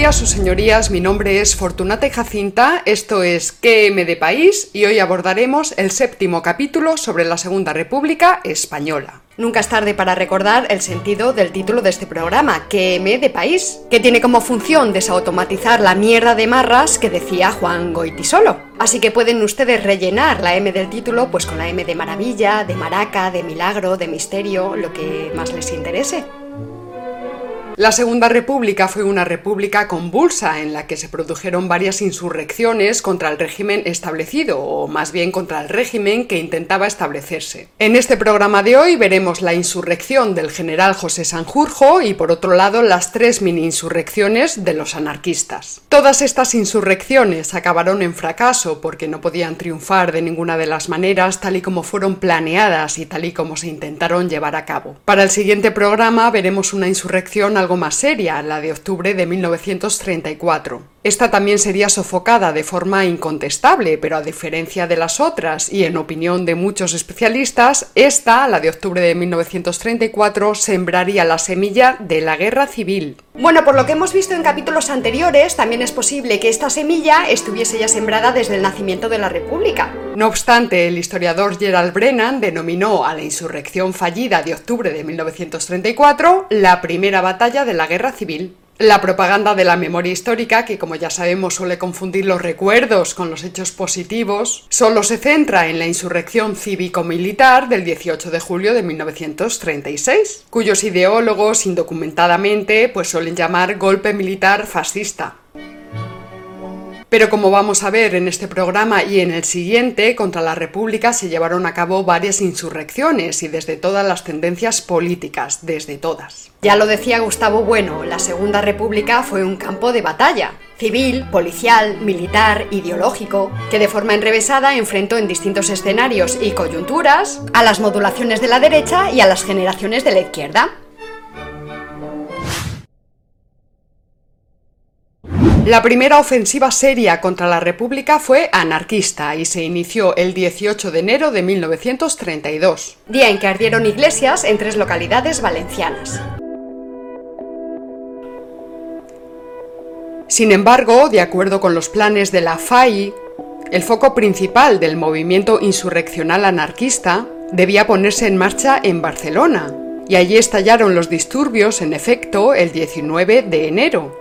Días, sus señorías. Mi nombre es Fortunata y Jacinta. Esto es QM de País y hoy abordaremos el séptimo capítulo sobre la Segunda República Española. Nunca es tarde para recordar el sentido del título de este programa, QM de País, que tiene como función desautomatizar la mierda de marras que decía Juan Goitisolo. Así que pueden ustedes rellenar la M del título pues con la M de maravilla, de maraca, de milagro, de misterio, lo que más les interese. La Segunda República fue una república convulsa en la que se produjeron varias insurrecciones contra el régimen establecido, o más bien contra el régimen que intentaba establecerse. En este programa de hoy veremos la insurrección del general José Sanjurjo y por otro lado las tres mini insurrecciones de los anarquistas. Todas estas insurrecciones acabaron en fracaso porque no podían triunfar de ninguna de las maneras tal y como fueron planeadas y tal y como se intentaron llevar a cabo. Para el siguiente programa veremos una insurrección algo más seria, la de octubre de 1934. Esta también sería sofocada de forma incontestable, pero a diferencia de las otras y en opinión de muchos especialistas, esta, la de octubre de 1934, sembraría la semilla de la guerra civil. Bueno, por lo que hemos visto en capítulos anteriores, también es posible que esta semilla estuviese ya sembrada desde el nacimiento de la República. No obstante, el historiador Gerald Brennan denominó a la insurrección fallida de octubre de 1934 la primera batalla de la guerra civil. La propaganda de la memoria histórica, que como ya sabemos suele confundir los recuerdos con los hechos positivos, solo se centra en la insurrección cívico-militar del 18 de julio de 1936, cuyos ideólogos indocumentadamente pues suelen llamar golpe militar fascista. Pero como vamos a ver en este programa y en el siguiente, contra la República se llevaron a cabo varias insurrecciones y desde todas las tendencias políticas, desde todas. Ya lo decía Gustavo Bueno, la Segunda República fue un campo de batalla, civil, policial, militar, ideológico, que de forma enrevesada enfrentó en distintos escenarios y coyunturas a las modulaciones de la derecha y a las generaciones de la izquierda. La primera ofensiva seria contra la República fue anarquista y se inició el 18 de enero de 1932, día en que ardieron iglesias en tres localidades valencianas. Sin embargo, de acuerdo con los planes de la FAI, el foco principal del movimiento insurreccional anarquista debía ponerse en marcha en Barcelona, y allí estallaron los disturbios, en efecto, el 19 de enero,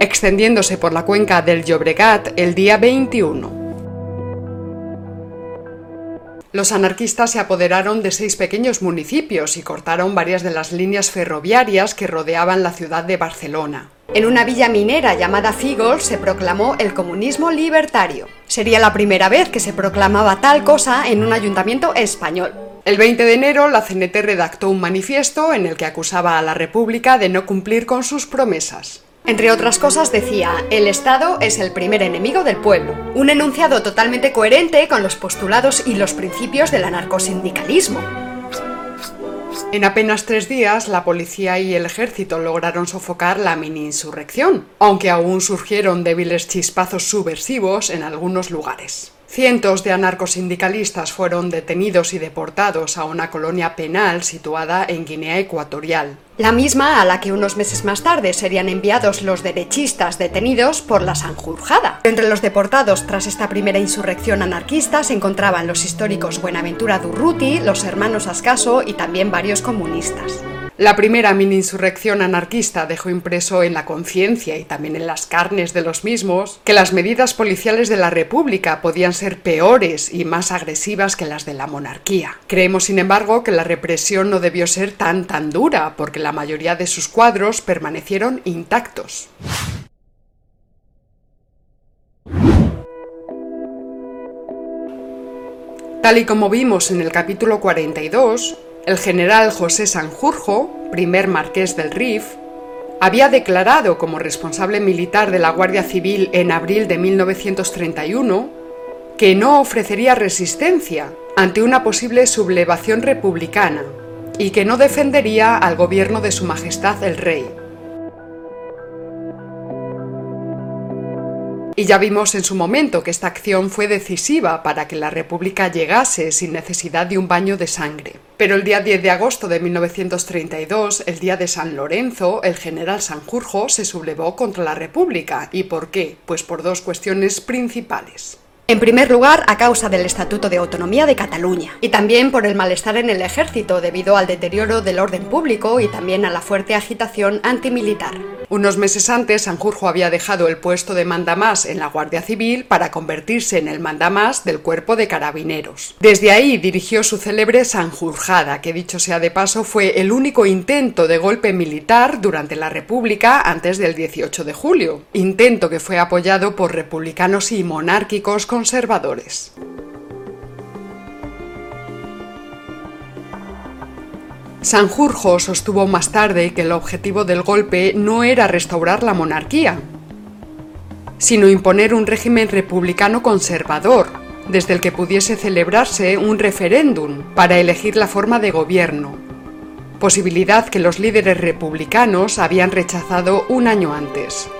extendiéndose por la cuenca del Llobregat el día 21. Los anarquistas se apoderaron de seis pequeños municipios y cortaron varias de las líneas ferroviarias que rodeaban la ciudad de Barcelona. En una villa minera llamada Fígol se proclamó el comunismo libertario. Sería la primera vez que se proclamaba tal cosa en un ayuntamiento español. El 20 de enero, la CNT redactó un manifiesto en el que acusaba a la República de no cumplir con sus promesas. Entre otras cosas decía, el Estado es el primer enemigo del pueblo. Un enunciado totalmente coherente con los postulados y los principios del anarcosindicalismo. En apenas tres días, la policía y el ejército lograron sofocar la mini-insurrección, aunque aún surgieron débiles chispazos subversivos en algunos lugares. Cientos de anarcosindicalistas fueron detenidos y deportados a una colonia penal situada en Guinea Ecuatorial. La misma a la que unos meses más tarde serían enviados los derechistas detenidos por la Sanjurjada. Entre los deportados tras esta primera insurrección anarquista se encontraban los históricos Buenaventura Durruti, los hermanos Ascaso y también varios comunistas. La primera mini-insurrección anarquista dejó impreso en la conciencia y también en las carnes de los mismos que las medidas policiales de la República podían ser peores y más agresivas que las de la monarquía. Creemos, sin embargo, que la represión no debió ser tan tan dura, porque la mayoría de sus cuadros permanecieron intactos. Tal y como vimos en el capítulo 42, el general José Sanjurjo, primer marqués del Rif, había declarado como responsable militar de la Guardia Civil en abril de 1931 que no ofrecería resistencia ante una posible sublevación republicana y que no defendería al gobierno de Su Majestad el Rey. Y ya vimos en su momento que esta acción fue decisiva para que la República llegase sin necesidad de un baño de sangre. Pero el día 10 de agosto de 1932, el día de San Lorenzo, el general Sanjurjo se sublevó contra la República. ¿Y por qué? Pues por dos cuestiones principales. En primer lugar, a causa del Estatuto de Autonomía de Cataluña, y también por el malestar en el ejército debido al deterioro del orden público y también a la fuerte agitación antimilitar. Unos meses antes, Sanjurjo había dejado el puesto de mandamás en la Guardia Civil para convertirse en el mandamás del cuerpo de carabineros. Desde ahí dirigió su célebre Sanjurjada, que dicho sea de paso fue el único intento de golpe militar durante la República antes del 18 de julio, intento que fue apoyado por republicanos y monárquicos conservadores. Sanjurjo sostuvo más tarde que el objetivo del golpe no era restaurar la monarquía, sino imponer un régimen republicano conservador, desde el que pudiese celebrarse un referéndum para elegir la forma de gobierno, posibilidad que los líderes republicanos habían rechazado un año antes.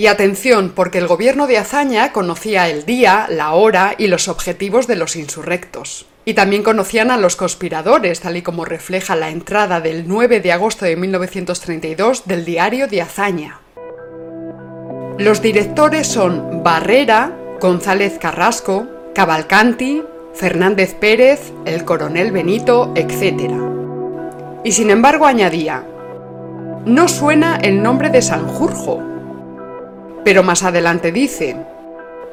Y atención, porque el gobierno de Azaña conocía el día, la hora y los objetivos de los insurrectos. Y también conocían a los conspiradores, tal y como refleja la entrada del 9 de agosto de 1932 del diario de Azaña. Los directores son Barrera, González Carrasco, Cavalcanti, Fernández Pérez, el coronel Benito, etc. Y sin embargo añadía, no suena el nombre de Sanjurjo, pero más adelante dice,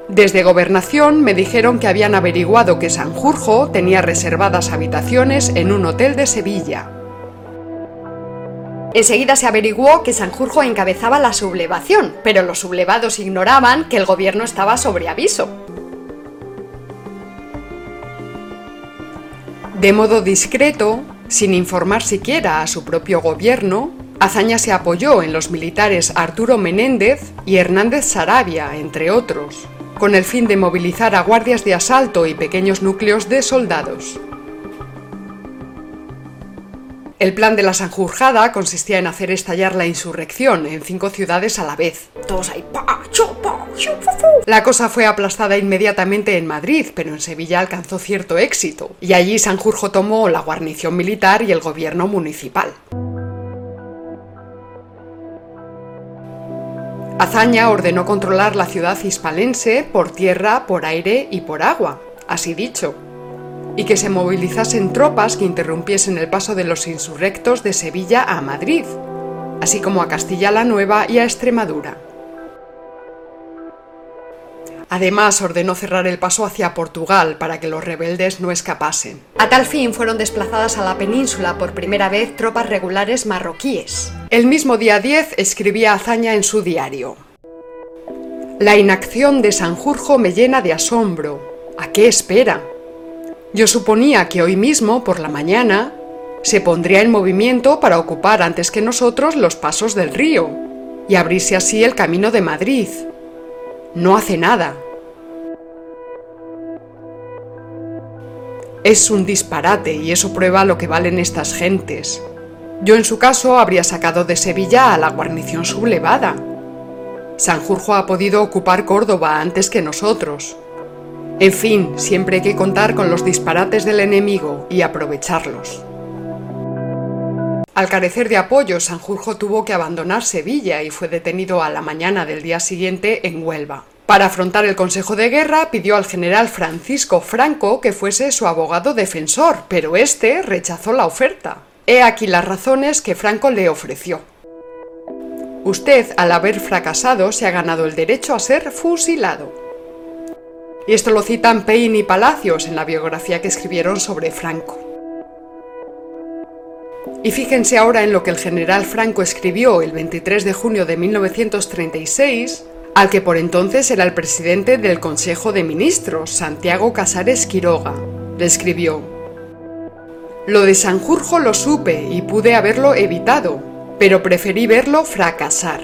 desde gobernación me dijeron que habían averiguado que Sanjurjo tenía reservadas habitaciones en un hotel de Sevilla. Enseguida se averiguó que Sanjurjo encabezaba la sublevación, pero los sublevados ignoraban que el gobierno estaba sobre aviso. De modo discreto, sin informar siquiera a su propio gobierno, Azaña se apoyó en los militares Arturo Menéndez y Hernández Sarabia, entre otros, con el fin de movilizar a guardias de asalto y pequeños núcleos de soldados. El plan de la Sanjurjada consistía en hacer estallar la insurrección en cinco ciudades a la vez. Todos ahí. La cosa fue aplastada inmediatamente en Madrid, pero en Sevilla alcanzó cierto éxito, y allí Sanjurjo tomó la guarnición militar y el gobierno municipal. Azaña ordenó controlar la ciudad hispalense por tierra, por aire y por agua, así dicho, y que se movilizasen tropas que interrumpiesen el paso de los insurrectos de Sevilla a Madrid, así como a Castilla la Nueva y a Extremadura. Además, ordenó cerrar el paso hacia Portugal para que los rebeldes no escapasen. A tal fin fueron desplazadas a la península por primera vez tropas regulares marroquíes. El mismo día 10 escribía Azaña en su diario. La inacción de Sanjurjo me llena de asombro. ¿A qué espera? Yo suponía que hoy mismo, por la mañana, se pondría en movimiento para ocupar antes que nosotros los pasos del río y abrirse así el camino de Madrid no hace nada. Es un disparate y eso prueba lo que valen estas gentes. Yo en su caso habría sacado de Sevilla a la guarnición sublevada. Sanjurjo ha podido ocupar Córdoba antes que nosotros. En fin, siempre hay que contar con los disparates del enemigo y aprovecharlos. Al carecer de apoyo, Sanjurjo tuvo que abandonar Sevilla y fue detenido a la mañana del día siguiente en Huelva. Para afrontar el Consejo de Guerra pidió al general Francisco Franco que fuese su abogado defensor, pero este rechazó la oferta. He aquí las razones que Franco le ofreció. Usted, al haber fracasado, se ha ganado el derecho a ser fusilado. Y esto lo citan Payne y Palacios en la biografía que escribieron sobre Franco. Y fíjense ahora en lo que el general Franco escribió el 23 de junio de 1936, al que por entonces era el presidente del Consejo de Ministros, Santiago Casares Quiroga. Le escribió, Lo de Sanjurjo lo supe y pude haberlo evitado, pero preferí verlo fracasar.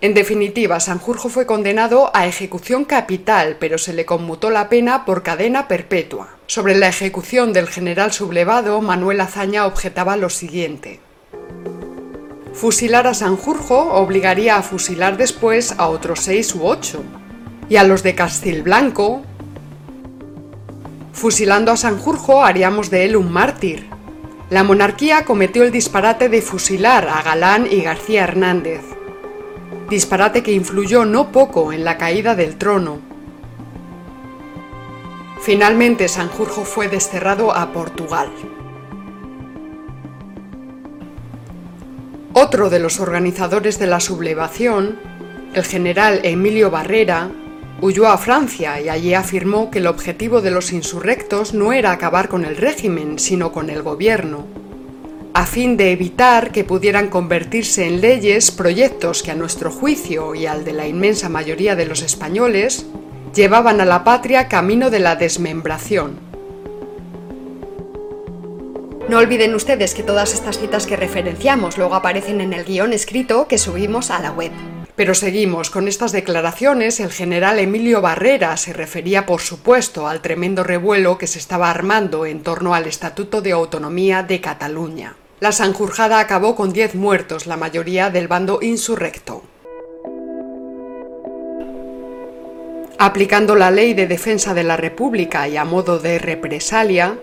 En definitiva, Sanjurjo fue condenado a ejecución capital, pero se le conmutó la pena por cadena perpetua. Sobre la ejecución del general sublevado, Manuel Azaña objetaba lo siguiente. Fusilar a Sanjurjo obligaría a fusilar después a otros seis u ocho. Y a los de Castilblanco. Fusilando a Sanjurjo haríamos de él un mártir. La monarquía cometió el disparate de fusilar a Galán y García Hernández. Disparate que influyó no poco en la caída del trono. Finalmente Sanjurjo fue desterrado a Portugal. Otro de los organizadores de la sublevación, el general Emilio Barrera, huyó a Francia y allí afirmó que el objetivo de los insurrectos no era acabar con el régimen, sino con el gobierno, a fin de evitar que pudieran convertirse en leyes proyectos que a nuestro juicio y al de la inmensa mayoría de los españoles llevaban a la patria camino de la desmembración. No olviden ustedes que todas estas citas que referenciamos luego aparecen en el guion escrito que subimos a la web. Pero seguimos con estas declaraciones. El general Emilio Barrera se refería, por supuesto, al tremendo revuelo que se estaba armando en torno al Estatuto de Autonomía de Cataluña. La Sanjurjada acabó con 10 muertos, la mayoría del bando insurrecto. Aplicando la ley de defensa de la República y a modo de represalia,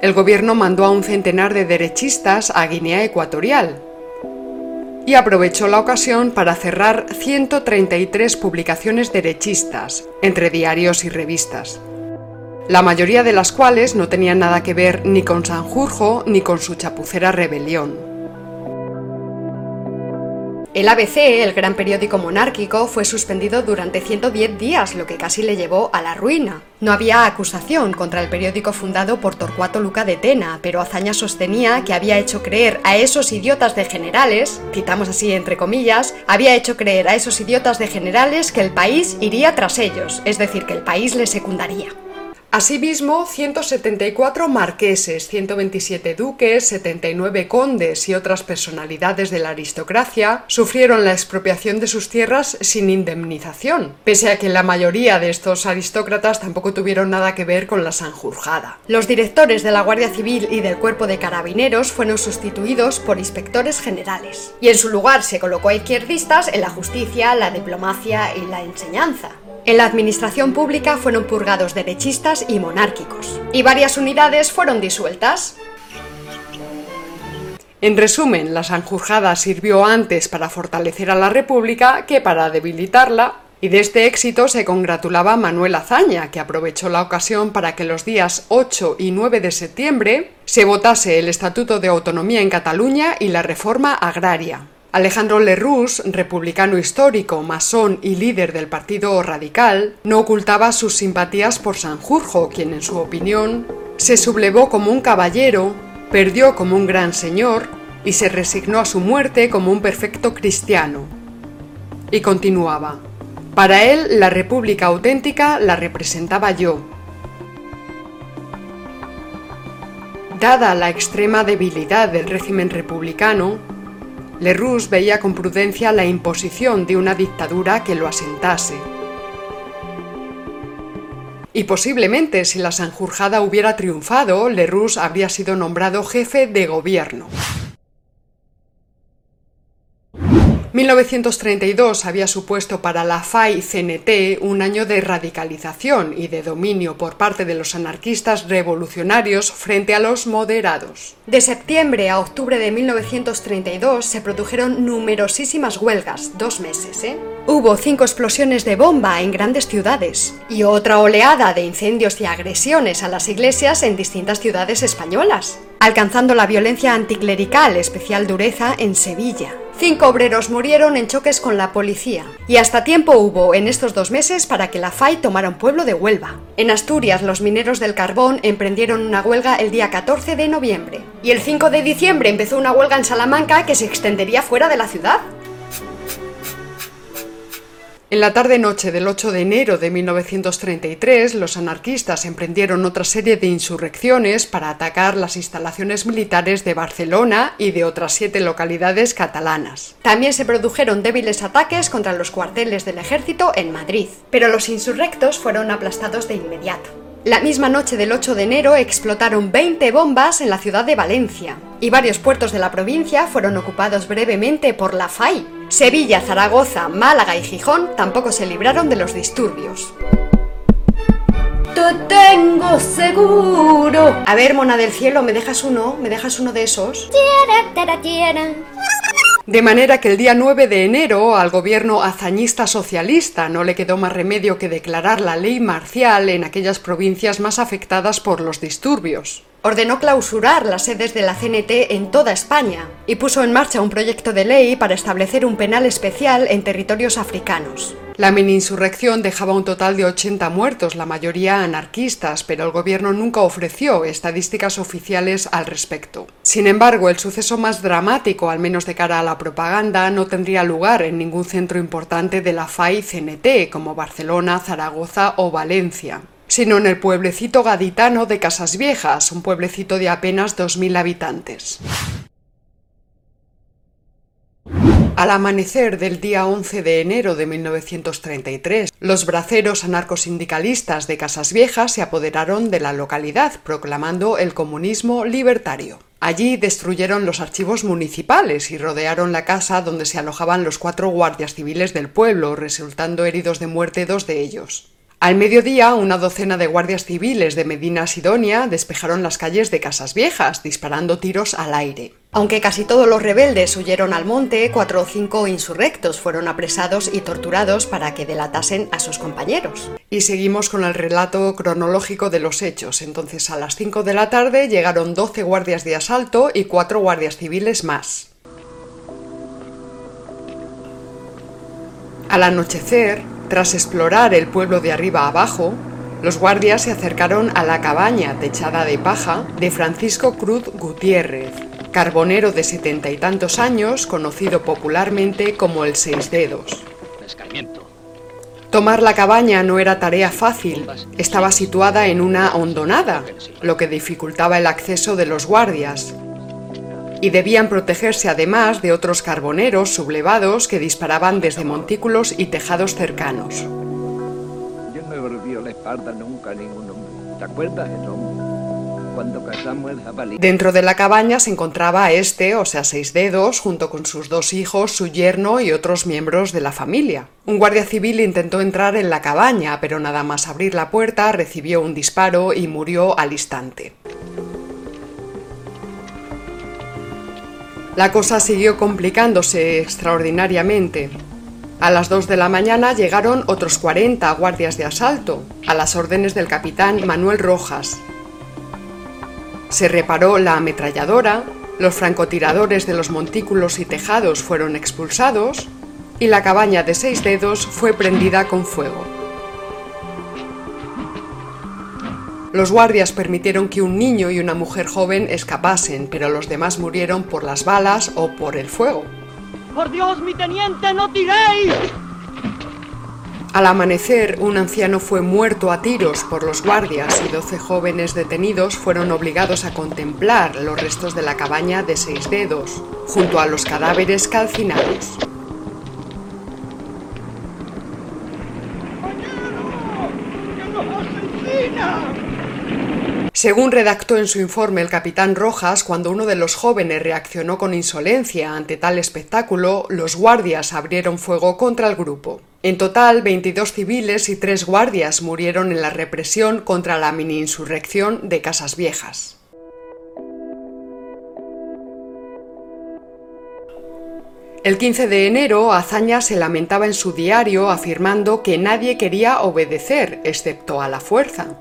el gobierno mandó a un centenar de derechistas a Guinea Ecuatorial y aprovechó la ocasión para cerrar 133 publicaciones derechistas, entre diarios y revistas, la mayoría de las cuales no tenían nada que ver ni con Sanjurjo ni con su chapucera rebelión. El ABC, el gran periódico monárquico, fue suspendido durante 110 días, lo que casi le llevó a la ruina. No había acusación contra el periódico fundado por Torcuato Luca de Tena, pero Azaña sostenía que había hecho creer a esos idiotas de generales, citamos así entre comillas, había hecho creer a esos idiotas de generales que el país iría tras ellos, es decir, que el país les secundaría. Asimismo, 174 marqueses, 127 duques, 79 condes y otras personalidades de la aristocracia sufrieron la expropiación de sus tierras sin indemnización, pese a que la mayoría de estos aristócratas tampoco tuvieron nada que ver con la Sanjurjada. Los directores de la Guardia Civil y del Cuerpo de Carabineros fueron sustituidos por inspectores generales, y en su lugar se colocó a izquierdistas en la justicia, la diplomacia y la enseñanza. En la administración pública fueron purgados derechistas y monárquicos, y varias unidades fueron disueltas. En resumen, la Sanjurjada sirvió antes para fortalecer a la República que para debilitarla, y de este éxito se congratulaba Manuel Azaña, que aprovechó la ocasión para que los días 8 y 9 de septiembre se votase el Estatuto de Autonomía en Cataluña y la reforma agraria. Alejandro Lerroux, republicano histórico, masón y líder del Partido Radical, no ocultaba sus simpatías por Sanjurjo, quien en su opinión se sublevó como un caballero, perdió como un gran señor y se resignó a su muerte como un perfecto cristiano. Y continuaba. Para él, la República auténtica la representaba yo. Dada la extrema debilidad del régimen republicano, Lerroux veía con prudencia la imposición de una dictadura que lo asentase. Y posiblemente si la Sanjurjada hubiera triunfado, Lerroux habría sido nombrado jefe de gobierno. 1932 había supuesto para la FAI-CNT un año de radicalización y de dominio por parte de los anarquistas revolucionarios frente a los moderados. De septiembre a octubre de 1932 se produjeron numerosísimas huelgas, dos meses, ¿eh? Hubo cinco explosiones de bomba en grandes ciudades y otra oleada de incendios y agresiones a las iglesias en distintas ciudades españolas, alcanzando la violencia anticlerical especial dureza en Sevilla. Cinco obreros murieron en choques con la policía. Y hasta tiempo hubo en estos dos meses para que la FAI tomara un pueblo de Huelva. En Asturias, los mineros del carbón emprendieron una huelga el día 14 de noviembre. Y el 5 de diciembre empezó una huelga en Salamanca que se extendería fuera de la ciudad. En la tarde-noche del 8 de enero de 1933, los anarquistas emprendieron otra serie de insurrecciones para atacar las instalaciones militares de Barcelona y de otras siete localidades catalanas. También se produjeron débiles ataques contra los cuarteles del ejército en Madrid, pero los insurrectos fueron aplastados de inmediato. La misma noche del 8 de enero explotaron 20 bombas en la ciudad de Valencia y varios puertos de la provincia fueron ocupados brevemente por la FAI. Sevilla, Zaragoza, Málaga y Gijón tampoco se libraron de los disturbios. Te tengo seguro. A ver, mona del cielo, ¿me dejas uno? ¿Me dejas uno de esos? De manera que el día 9 de enero al gobierno hazañista socialista no le quedó más remedio que declarar la ley marcial en aquellas provincias más afectadas por los disturbios. Ordenó clausurar las sedes de la CNT en toda España y puso en marcha un proyecto de ley para establecer un penal especial en territorios africanos. La mini-insurrección dejaba un total de 80 muertos, la mayoría anarquistas, pero el gobierno nunca ofreció estadísticas oficiales al respecto. Sin embargo, el suceso más dramático, al menos de cara a la propaganda, no tendría lugar en ningún centro importante de la FAI-CNT, como Barcelona, Zaragoza o Valencia sino en el pueblecito gaditano de Casas Viejas, un pueblecito de apenas 2.000 habitantes. Al amanecer del día 11 de enero de 1933, los braceros anarcosindicalistas de Casas Viejas se apoderaron de la localidad, proclamando el comunismo libertario. Allí destruyeron los archivos municipales y rodearon la casa donde se alojaban los cuatro guardias civiles del pueblo, resultando heridos de muerte dos de ellos. Al mediodía, una docena de guardias civiles de Medina Sidonia despejaron las calles de Casas Viejas, disparando tiros al aire. Aunque casi todos los rebeldes huyeron al monte, cuatro o cinco insurrectos fueron apresados y torturados para que delatasen a sus compañeros. Y seguimos con el relato cronológico de los hechos. Entonces, a las 5 de la tarde llegaron 12 guardias de asalto y cuatro guardias civiles más. Al anochecer, tras explorar el pueblo de arriba abajo, los guardias se acercaron a la cabaña techada de paja de Francisco Cruz Gutiérrez, carbonero de setenta y tantos años, conocido popularmente como el Seis Dedos. Tomar la cabaña no era tarea fácil, estaba situada en una hondonada, lo que dificultaba el acceso de los guardias, y debían protegerse además de otros carboneros sublevados que disparaban desde montículos y tejados cercanos. Yo no he la espalda nunca a ningún hombre. ¿Te acuerdas, Cuando casamos el jabalí. Dentro de la cabaña se encontraba este, o sea, seis dedos, junto con sus dos hijos, su yerno y otros miembros de la familia. Un guardia civil intentó entrar en la cabaña, pero nada más abrir la puerta recibió un disparo y murió al instante. La cosa siguió complicándose extraordinariamente. A las 2 de la mañana llegaron otros 40 guardias de asalto, a las órdenes del capitán Manuel Rojas. Se reparó la ametralladora, los francotiradores de los montículos y tejados fueron expulsados y la cabaña de seis dedos fue prendida con fuego. Los guardias permitieron que un niño y una mujer joven escapasen, pero los demás murieron por las balas o por el fuego. ¡Por Dios, mi teniente, no tiréis! Al amanecer, un anciano fue muerto a tiros por los guardias y doce jóvenes detenidos fueron obligados a contemplar los restos de la cabaña de seis dedos, junto a los cadáveres calcinados. Según redactó en su informe el capitán Rojas, cuando uno de los jóvenes reaccionó con insolencia ante tal espectáculo, los guardias abrieron fuego contra el grupo. En total, 22 civiles y 3 guardias murieron en la represión contra la mini-insurrección de Casas Viejas. El 15 de enero, Azaña se lamentaba en su diario afirmando que nadie quería obedecer, excepto a la fuerza.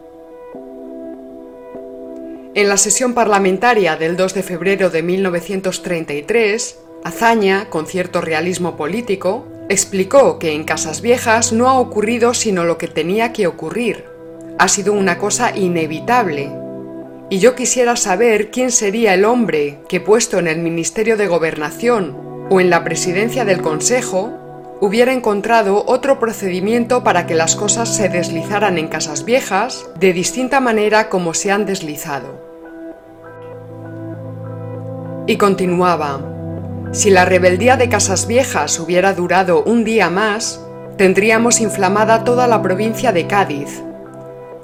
En la sesión parlamentaria del 2 de febrero de 1933, Azaña, con cierto realismo político, explicó que en Casas Viejas no ha ocurrido sino lo que tenía que ocurrir. Ha sido una cosa inevitable. Y yo quisiera saber quién sería el hombre que, puesto en el Ministerio de Gobernación o en la presidencia del Consejo, hubiera encontrado otro procedimiento para que las cosas se deslizaran en casas viejas de distinta manera como se han deslizado. Y continuaba, si la rebeldía de casas viejas hubiera durado un día más, tendríamos inflamada toda la provincia de Cádiz.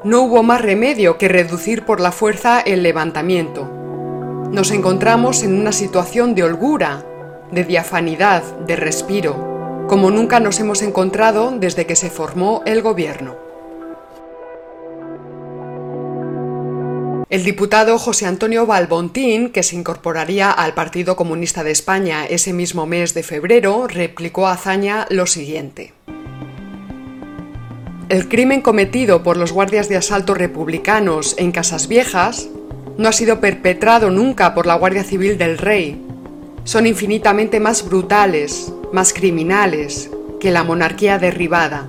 no hubo más remedio que reducir por la fuerza el levantamiento. Nos encontramos en una situación de holgura, de diafanidad, de respiro, como nunca nos hemos encontrado desde que se formó el gobierno. El diputado José Antonio Balbontín, que se incorporaría al Partido Comunista de España ese mismo mes de febrero, replicó a Azaña lo siguiente. El crimen cometido por los guardias de asalto republicanos en Casas Viejas no ha sido perpetrado nunca por la Guardia Civil del Rey, son infinitamente más brutales, más criminales que la monarquía derribada,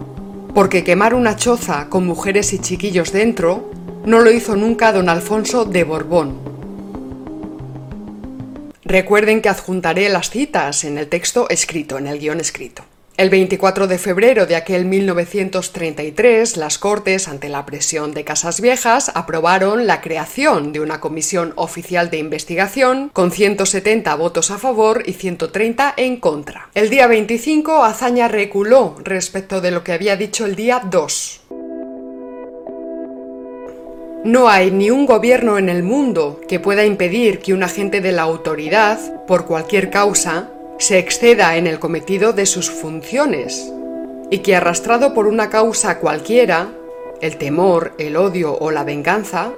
porque quemar una choza con mujeres y chiquillos dentro no lo hizo nunca don Alfonso de Borbón. Recuerden que adjuntaré las citas en el texto escrito, en el guion escrito. El 24 de febrero de aquel 1933, las Cortes, ante la presión de Casas Viejas, aprobaron la creación de una comisión oficial de investigación con 170 votos a favor y 130 en contra. El día 25, Azaña reculó respecto de lo que había dicho el día 2. No hay ni un gobierno en el mundo que pueda impedir que un agente de la autoridad, por cualquier causa, se exceda en el cometido de sus funciones y que arrastrado por una causa cualquiera, el temor, el odio o la venganza,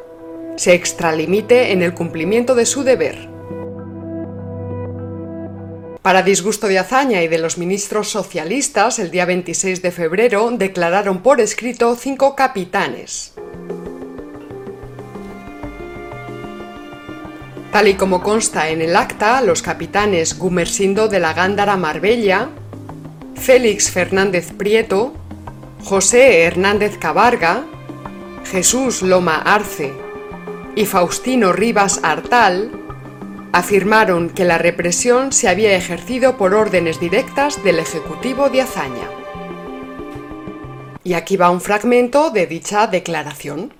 se extralimite en el cumplimiento de su deber. Para disgusto de Azaña y de los ministros socialistas, el día 26 de febrero declararon por escrito cinco capitanes. Tal y como consta en el acta, los capitanes Gumersindo de la Gándara Marbella, Félix Fernández Prieto, José Hernández Cabarga, Jesús Loma Arce y Faustino Rivas Artal afirmaron que la represión se había ejercido por órdenes directas del Ejecutivo de Azaña. Y aquí va un fragmento de dicha declaración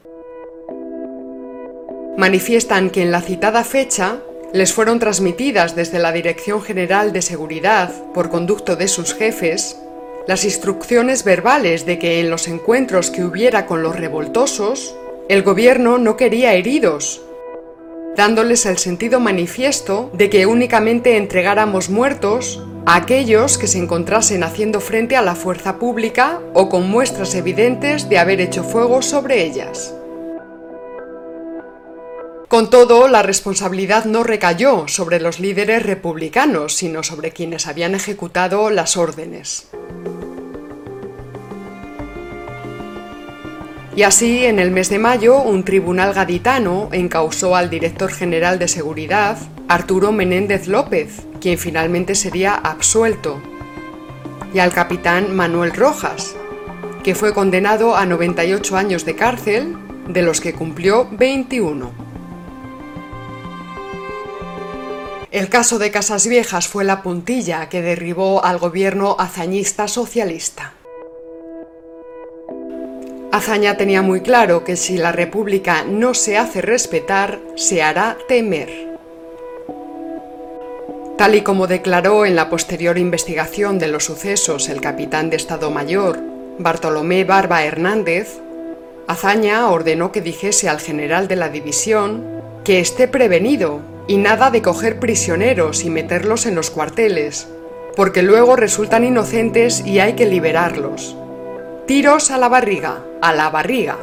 manifiestan que en la citada fecha les fueron transmitidas desde la Dirección General de Seguridad, por conducto de sus jefes, las instrucciones verbales de que en los encuentros que hubiera con los revoltosos, el gobierno no quería heridos, dándoles el sentido manifiesto de que únicamente entregáramos muertos a aquellos que se encontrasen haciendo frente a la fuerza pública o con muestras evidentes de haber hecho fuego sobre ellas. Con todo, la responsabilidad no recayó sobre los líderes republicanos, sino sobre quienes habían ejecutado las órdenes. Y así, en el mes de mayo, un tribunal gaditano encausó al director general de seguridad, Arturo Menéndez López, quien finalmente sería absuelto, y al capitán Manuel Rojas, que fue condenado a 98 años de cárcel, de los que cumplió 21. El caso de Casas Viejas fue la puntilla que derribó al gobierno hazañista socialista. Azaña tenía muy claro que si la República no se hace respetar, se hará temer. Tal y como declaró en la posterior investigación de los sucesos el capitán de Estado Mayor, Bartolomé Barba Hernández, Azaña ordenó que dijese al general de la división que esté prevenido y nada de coger prisioneros y meterlos en los cuarteles, porque luego resultan inocentes y hay que liberarlos. Tiros a la barriga, a la barriga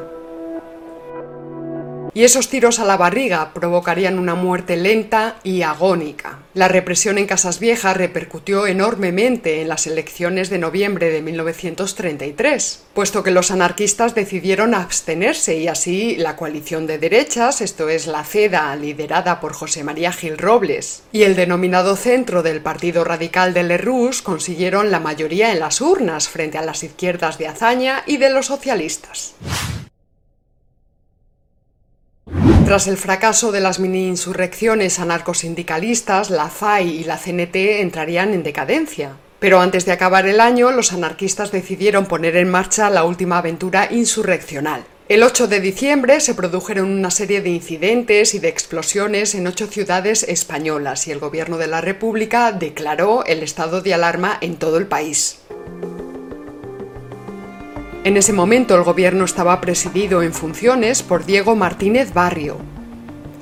y esos tiros a la barriga provocarían una muerte lenta y agónica. La represión en Casas Viejas repercutió enormemente en las elecciones de noviembre de 1933, puesto que los anarquistas decidieron abstenerse y así la coalición de derechas, esto es la CEDA, liderada por José María Gil Robles, y el denominado centro del Partido Radical de Lerroux consiguieron la mayoría en las urnas frente a las izquierdas de Azaña y de los socialistas. Tras el fracaso de las mini-insurrecciones anarcosindicalistas, la FAI y la CNT entrarían en decadencia. Pero antes de acabar el año, los anarquistas decidieron poner en marcha la última aventura insurreccional. El 8 de diciembre se produjeron una serie de incidentes y de explosiones en ocho ciudades españolas y el gobierno de la República declaró el estado de alarma en todo el país. En ese momento el gobierno estaba presidido en funciones por Diego Martínez Barrio,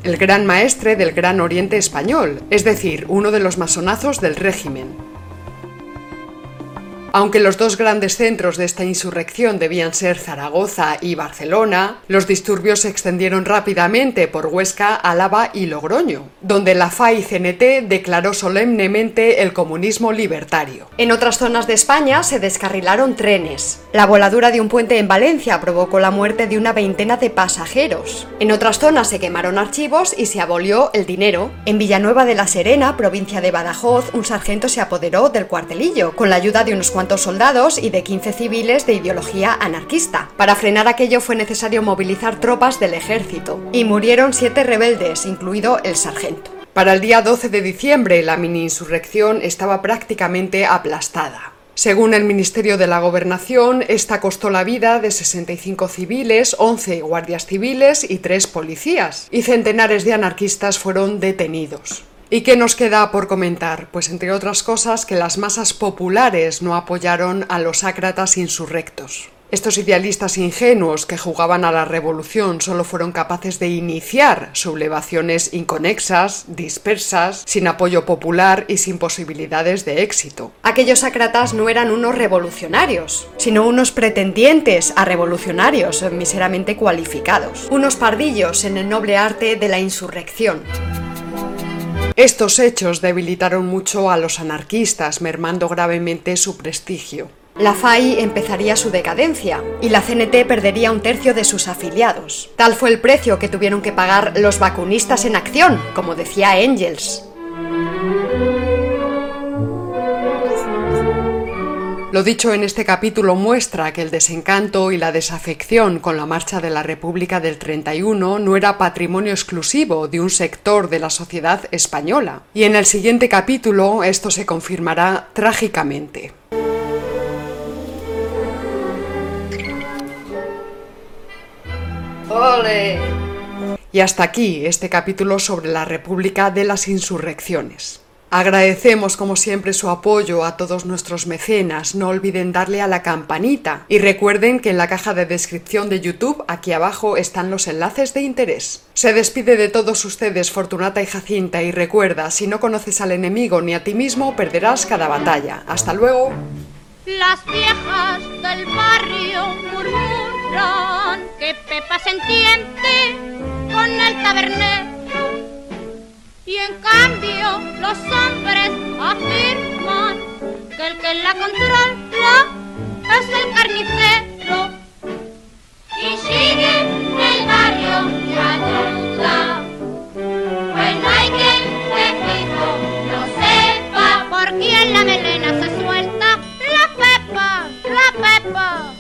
el gran maestre del Gran Oriente Español, es decir, uno de los masonazos del régimen. Aunque los dos grandes centros de esta insurrección debían ser Zaragoza y Barcelona, los disturbios se extendieron rápidamente por Huesca, Álava y Logroño, donde la FAI-CNT declaró solemnemente el comunismo libertario. En otras zonas de España se descarrilaron trenes. La voladura de un puente en Valencia provocó la muerte de una veintena de pasajeros. En otras zonas se quemaron archivos y se abolió el dinero. En Villanueva de la Serena, provincia de Badajoz, un sargento se apoderó del cuartelillo, con la ayuda de unos cuantos soldados y de 15 civiles de ideología anarquista. Para frenar aquello fue necesario movilizar tropas del ejército, y murieron siete rebeldes, incluido el sargento. Para el día 12 de diciembre, la mini-insurrección estaba prácticamente aplastada. Según el Ministerio de la Gobernación, esta costó la vida de 65 civiles, 11 guardias civiles y 3 policías, y centenares de anarquistas fueron detenidos. ¿Y qué nos queda por comentar? Pues entre otras cosas que las masas populares no apoyaron a los ácratas insurrectos. Estos idealistas ingenuos que jugaban a la revolución solo fueron capaces de iniciar sublevaciones inconexas, dispersas, sin apoyo popular y sin posibilidades de éxito. Aquellos ácratas no eran unos revolucionarios, sino unos pretendientes a revolucionarios miseramente cualificados, unos pardillos en el noble arte de la insurrección. Estos hechos debilitaron mucho a los anarquistas, mermando gravemente su prestigio. La FAI empezaría su decadencia y la CNT perdería un tercio de sus afiliados. Tal fue el precio que tuvieron que pagar los vacunistas en acción, como decía Engels. Lo dicho en este capítulo muestra que el desencanto y la desafección con la marcha de la República del 31 no era patrimonio exclusivo de un sector de la sociedad española. Y en el siguiente capítulo esto se confirmará trágicamente. Y hasta aquí este capítulo sobre la República de las Insurrecciones. Agradecemos como siempre su apoyo a todos nuestros mecenas, no olviden darle a la campanita y recuerden que en la caja de descripción de YouTube aquí abajo están los enlaces de interés. Se despide de todos ustedes Fortunata y Jacinta y recuerda, si no conoces al enemigo ni a ti mismo, perderás cada batalla. Hasta luego. Las viejas del barrio murmuran que Pepa se entiende con el tabernero y en cambio los hombres afirman que el que la controla es el carnicero. Y sigue el barrio la duda. Bueno, hay quien de fijo no sepa por quién la melena se suelta. La Pepa, la Pepa,